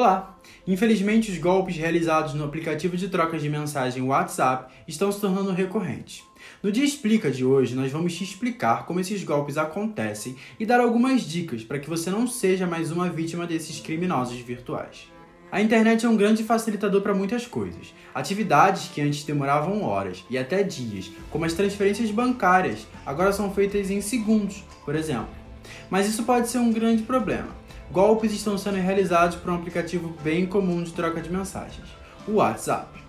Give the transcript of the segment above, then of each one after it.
Olá! Infelizmente, os golpes realizados no aplicativo de troca de mensagem WhatsApp estão se tornando recorrentes. No Dia Explica de hoje, nós vamos te explicar como esses golpes acontecem e dar algumas dicas para que você não seja mais uma vítima desses criminosos virtuais. A internet é um grande facilitador para muitas coisas. Atividades que antes demoravam horas e até dias, como as transferências bancárias, agora são feitas em segundos, por exemplo. Mas isso pode ser um grande problema. Golpes estão sendo realizados por um aplicativo bem comum de troca de mensagens, o WhatsApp.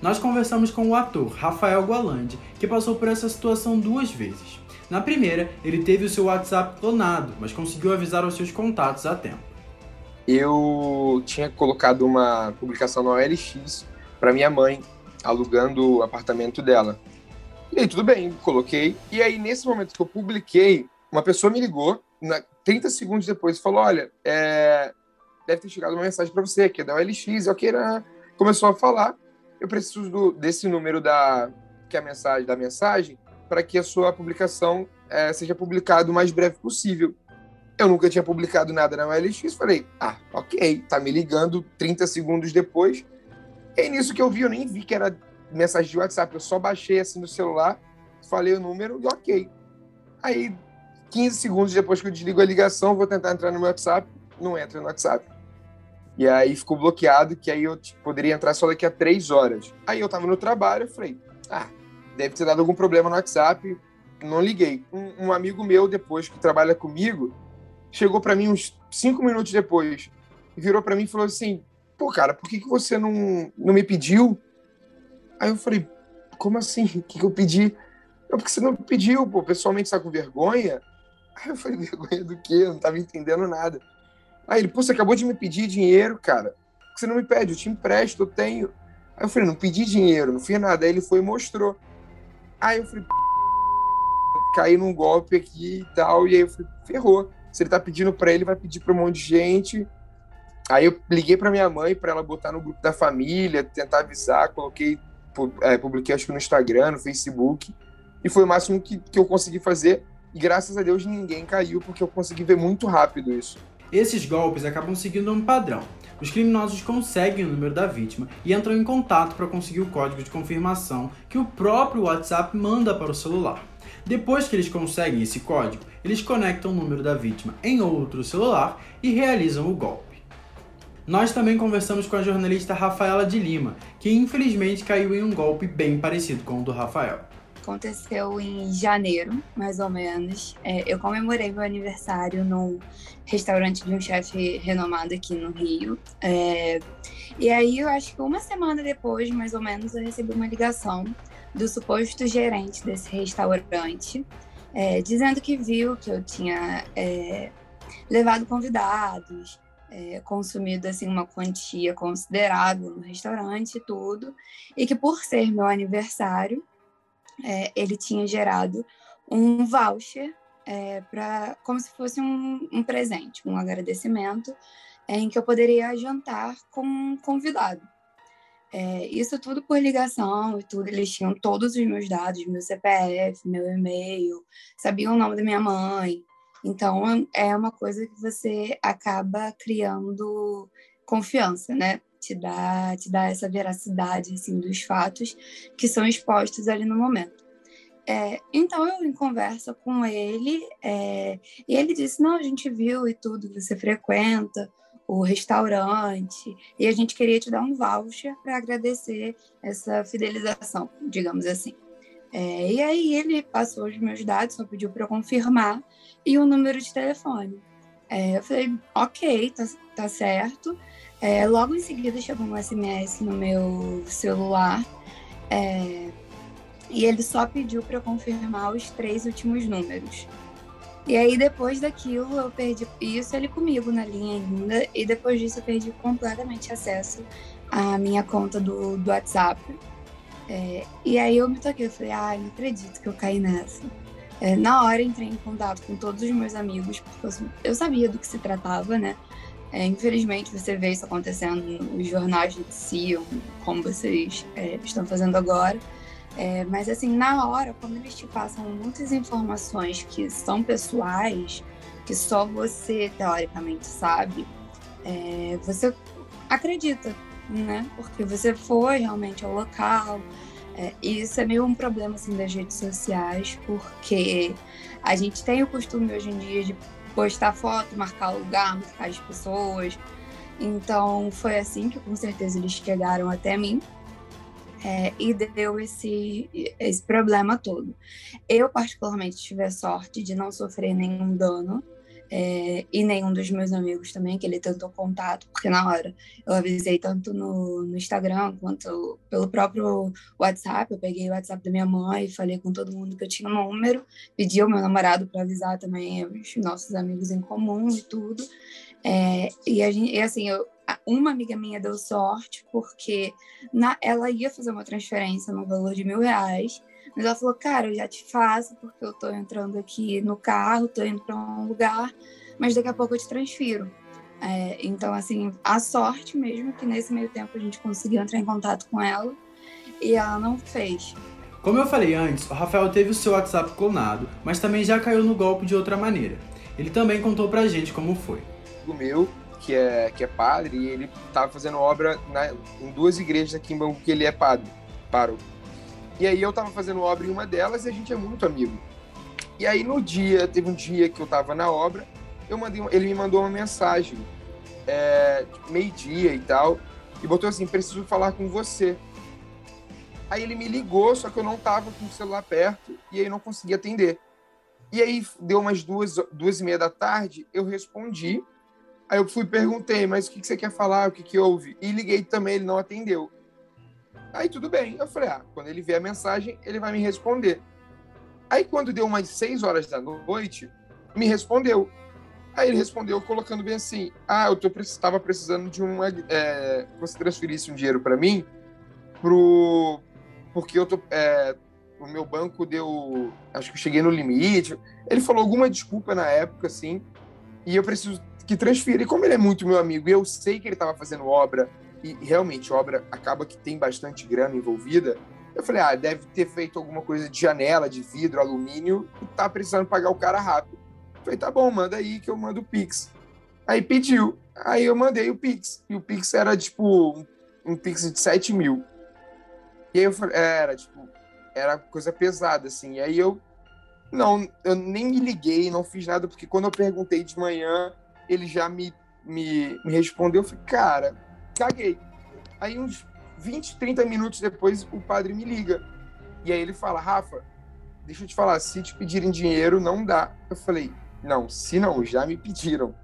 Nós conversamos com o ator Rafael Gualandi, que passou por essa situação duas vezes. Na primeira, ele teve o seu WhatsApp clonado, mas conseguiu avisar os seus contatos a tempo eu tinha colocado uma publicação no OLX para minha mãe, alugando o apartamento dela. E aí, tudo bem, coloquei. E aí, nesse momento que eu publiquei, uma pessoa me ligou, na, 30 segundos depois, falou: Olha, é, deve ter chegado uma mensagem para você, que é da OLX. Queira. Começou a falar: Eu preciso do, desse número da, que é a mensagem, da mensagem para que a sua publicação é, seja publicada o mais breve possível. Eu nunca tinha publicado nada na OLX, falei, ah, ok, tá me ligando 30 segundos depois. E aí, nisso que eu vi, eu nem vi que era mensagem de WhatsApp, eu só baixei assim no celular, falei o número e ok. Aí, 15 segundos depois que eu desligo a ligação, vou tentar entrar no meu WhatsApp, não entra no WhatsApp. E aí ficou bloqueado, que aí eu tipo, poderia entrar só daqui a três horas. Aí eu tava no trabalho, eu falei, ah, deve ter dado algum problema no WhatsApp, não liguei. Um, um amigo meu, depois, que trabalha comigo, chegou para mim uns cinco minutos depois e virou para mim e falou assim: pô, cara, por que, que você não, não me pediu? Aí eu falei: como assim? O que, que eu pedi? Não, porque você não pediu, pô, pessoalmente está com vergonha? Aí eu falei: vergonha do quê? Eu não tava entendendo nada. Aí ele: pô, você acabou de me pedir dinheiro, cara. Por que você não me pede? Eu te empresto, eu tenho. Aí eu falei: não pedi dinheiro, não fiz nada. Aí ele foi e mostrou. Aí eu falei: caí num golpe aqui e tal. E aí eu falei: ferrou se ele tá pedindo para ele, vai pedir para um monte de gente. Aí eu liguei para minha mãe para ela botar no grupo da família, tentar avisar, coloquei, é, publiquei acho que no Instagram, no Facebook, e foi o máximo que, que eu consegui fazer. E graças a Deus ninguém caiu, porque eu consegui ver muito rápido isso. Esses golpes acabam seguindo um padrão. Os criminosos conseguem o número da vítima e entram em contato para conseguir o código de confirmação que o próprio WhatsApp manda para o celular. Depois que eles conseguem esse código, eles conectam o número da vítima em outro celular e realizam o golpe. Nós também conversamos com a jornalista Rafaela de Lima, que infelizmente caiu em um golpe bem parecido com o do Rafael. Aconteceu em janeiro, mais ou menos. É, eu comemorei meu aniversário num restaurante de um chefe renomado aqui no Rio. É, e aí, eu acho que uma semana depois, mais ou menos, eu recebi uma ligação do suposto gerente desse restaurante, é, dizendo que viu que eu tinha é, levado convidados, é, consumido assim uma quantia considerável no restaurante e tudo, e que por ser meu aniversário, é, ele tinha gerado um voucher é, para como se fosse um, um presente, um agradecimento, é, em que eu poderia jantar com um convidado. É, isso tudo por ligação e tudo. Eles tinham todos os meus dados, meu CPF, meu e-mail, sabiam o nome da minha mãe. Então, é uma coisa que você acaba criando confiança, né? Te dá, te dá essa veracidade, assim, dos fatos que são expostos ali no momento. É, então, eu em conversa com ele, é, e ele disse, não, a gente viu e tudo, você frequenta, o restaurante, e a gente queria te dar um voucher para agradecer essa fidelização, digamos assim. É, e aí ele passou os meus dados, só pediu para confirmar, e o número de telefone. É, eu falei, ok, tá, tá certo. É, logo em seguida chegou um SMS no meu celular, é, e ele só pediu para confirmar os três últimos números. E aí, depois daquilo, eu perdi isso ele comigo na linha ainda. E depois disso, eu perdi completamente acesso à minha conta do, do WhatsApp. É, e aí, eu me toquei. Eu falei, ai, ah, não acredito que eu caí nessa. É, na hora, entrei em contato com todos os meus amigos, porque eu, eu sabia do que se tratava, né? É, infelizmente, você vê isso acontecendo nos jornais noticiam, como vocês é, estão fazendo agora. É, mas assim, na hora, quando eles te passam muitas informações que são pessoais, que só você teoricamente sabe, é, você acredita, né? Porque você foi realmente ao local. É, e isso é meio um problema assim das redes sociais, porque a gente tem o costume hoje em dia de postar foto, marcar lugar, marcar as pessoas. Então foi assim que com certeza eles chegaram até mim. É, e deu esse, esse problema todo. Eu, particularmente, tive a sorte de não sofrer nenhum dano é, e nenhum dos meus amigos também, que ele tentou contato, porque na hora eu avisei tanto no, no Instagram quanto pelo próprio WhatsApp. Eu peguei o WhatsApp da minha mãe, falei com todo mundo que eu tinha um número, pedi ao meu namorado para avisar também os nossos amigos em comum e tudo. É, e, a gente, e assim, eu, uma amiga minha deu sorte porque na, ela ia fazer uma transferência no valor de mil reais mas ela falou, cara, eu já te faço, porque eu tô entrando aqui no carro, tô indo para um lugar, mas daqui a pouco eu te transfiro. É, então, assim, a sorte mesmo que nesse meio tempo a gente conseguiu entrar em contato com ela e ela não fez. Como eu falei antes, o Rafael teve o seu WhatsApp clonado, mas também já caiu no golpe de outra maneira. Ele também contou pra gente como foi. O meu, que é, que é padre, e ele estava fazendo obra na, em duas igrejas aqui em Bangu que ele é padre, paro. E aí eu tava fazendo obra em uma delas e a gente é muito amigo. E aí no dia, teve um dia que eu tava na obra, eu mandei, ele me mandou uma mensagem, é, tipo, meio-dia e tal, e botou assim: preciso falar com você. Aí ele me ligou, só que eu não tava com o celular perto e aí não consegui atender. E aí deu umas duas, duas e meia da tarde, eu respondi. Aí eu fui perguntei, mas o que, que você quer falar? O que, que houve? E liguei também, ele não atendeu. Aí tudo bem. Eu falei, ah, quando ele ver a mensagem, ele vai me responder. Aí quando deu umas 6 horas da noite, me respondeu. Aí ele respondeu colocando bem assim: Ah, eu estava precisando de uma. É, você transferisse um dinheiro para mim, pro, porque eu tô, é, o meu banco deu. Acho que eu cheguei no limite. Ele falou alguma desculpa na época, assim, e eu preciso que transfira. E como ele é muito meu amigo eu sei que ele estava fazendo obra e realmente a obra acaba que tem bastante grana envolvida. Eu falei, ah, deve ter feito alguma coisa de janela, de vidro, alumínio, e tá precisando pagar o cara rápido. Eu falei, tá bom, manda aí que eu mando o Pix. Aí pediu. Aí eu mandei o Pix. E o Pix era, tipo, um Pix de 7 mil. E aí eu falei, era, tipo, era coisa pesada, assim. E aí eu, não, eu nem me liguei, não fiz nada, porque quando eu perguntei de manhã, ele já me, me, me respondeu. Eu falei, cara, caguei. Aí uns 20, 30 minutos depois o padre me liga. E aí ele fala, Rafa, deixa eu te falar, se te pedirem dinheiro, não dá. Eu falei, não, se não, já me pediram.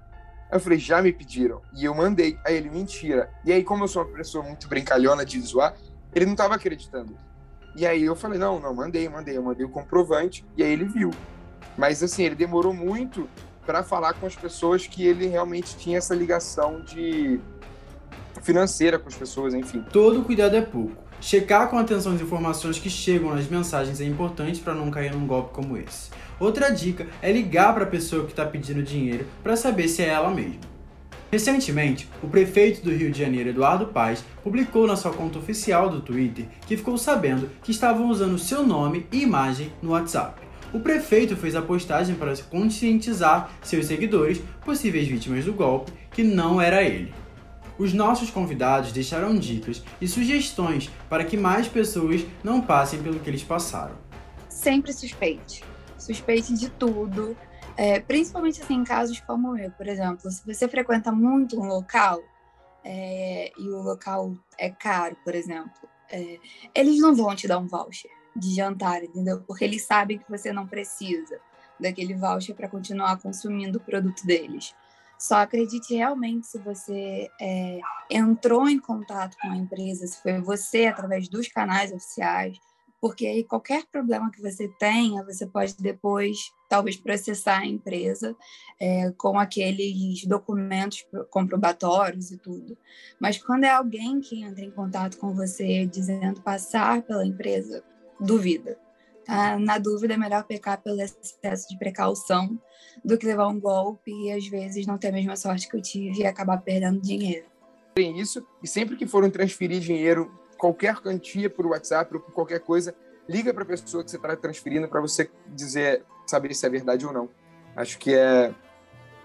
Eu falei, já me pediram. E eu mandei. Aí ele, mentira. E aí, como eu sou uma pessoa muito brincalhona de zoar, ele não estava acreditando. E aí eu falei, não, não, mandei, mandei. Eu mandei o comprovante. E aí ele viu. Mas assim, ele demorou muito para falar com as pessoas que ele realmente tinha essa ligação de financeira com as pessoas, enfim. Todo cuidado é pouco. Checar com atenção as informações que chegam nas mensagens é importante para não cair num golpe como esse. Outra dica é ligar para a pessoa que está pedindo dinheiro para saber se é ela mesma. Recentemente, o prefeito do Rio de Janeiro, Eduardo Paes, publicou na sua conta oficial do Twitter que ficou sabendo que estavam usando seu nome e imagem no WhatsApp. O prefeito fez a postagem para conscientizar seus seguidores, possíveis vítimas do golpe, que não era ele. Os nossos convidados deixaram dicas e sugestões para que mais pessoas não passem pelo que eles passaram. Sempre suspeite. Suspeite de tudo. É, principalmente assim, em casos como eu, por exemplo. Se você frequenta muito um local é, e o local é caro, por exemplo, é, eles não vão te dar um voucher de jantar, entendeu? Porque eles sabem que você não precisa daquele voucher para continuar consumindo o produto deles. Só acredite realmente se você é, entrou em contato com a empresa, se foi você através dos canais oficiais, porque aí qualquer problema que você tenha, você pode depois, talvez, processar a empresa é, com aqueles documentos comprobatórios e tudo. Mas quando é alguém que entra em contato com você dizendo passar pela empresa, duvida. Tá? Na dúvida, é melhor pecar pelo excesso de precaução do que levar um golpe e às vezes não ter a mesma sorte que eu tive e acabar perdendo dinheiro. Tem isso, e sempre que forem transferir dinheiro, qualquer quantia por WhatsApp ou por qualquer coisa, liga para a pessoa que você está transferindo para você dizer, saber se é verdade ou não. Acho que é,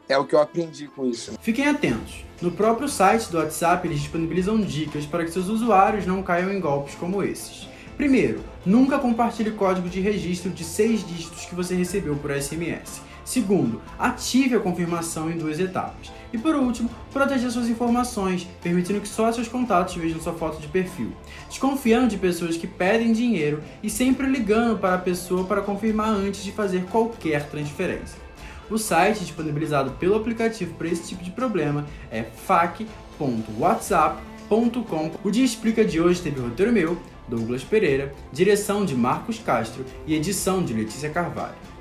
É o que eu aprendi com isso. Fiquem atentos. No próprio site do WhatsApp, eles disponibilizam dicas para que seus usuários não caiam em golpes como esses. Primeiro, nunca compartilhe código de registro de seis dígitos que você recebeu por SMS. Segundo, ative a confirmação em duas etapas. E por último, proteja suas informações, permitindo que só seus contatos vejam sua foto de perfil. Desconfiando de pessoas que pedem dinheiro e sempre ligando para a pessoa para confirmar antes de fazer qualquer transferência. O site disponibilizado pelo aplicativo para esse tipo de problema é fac.whatsapp.com. O Dia Explica de hoje teve roteiro meu, Douglas Pereira, direção de Marcos Castro e edição de Letícia Carvalho.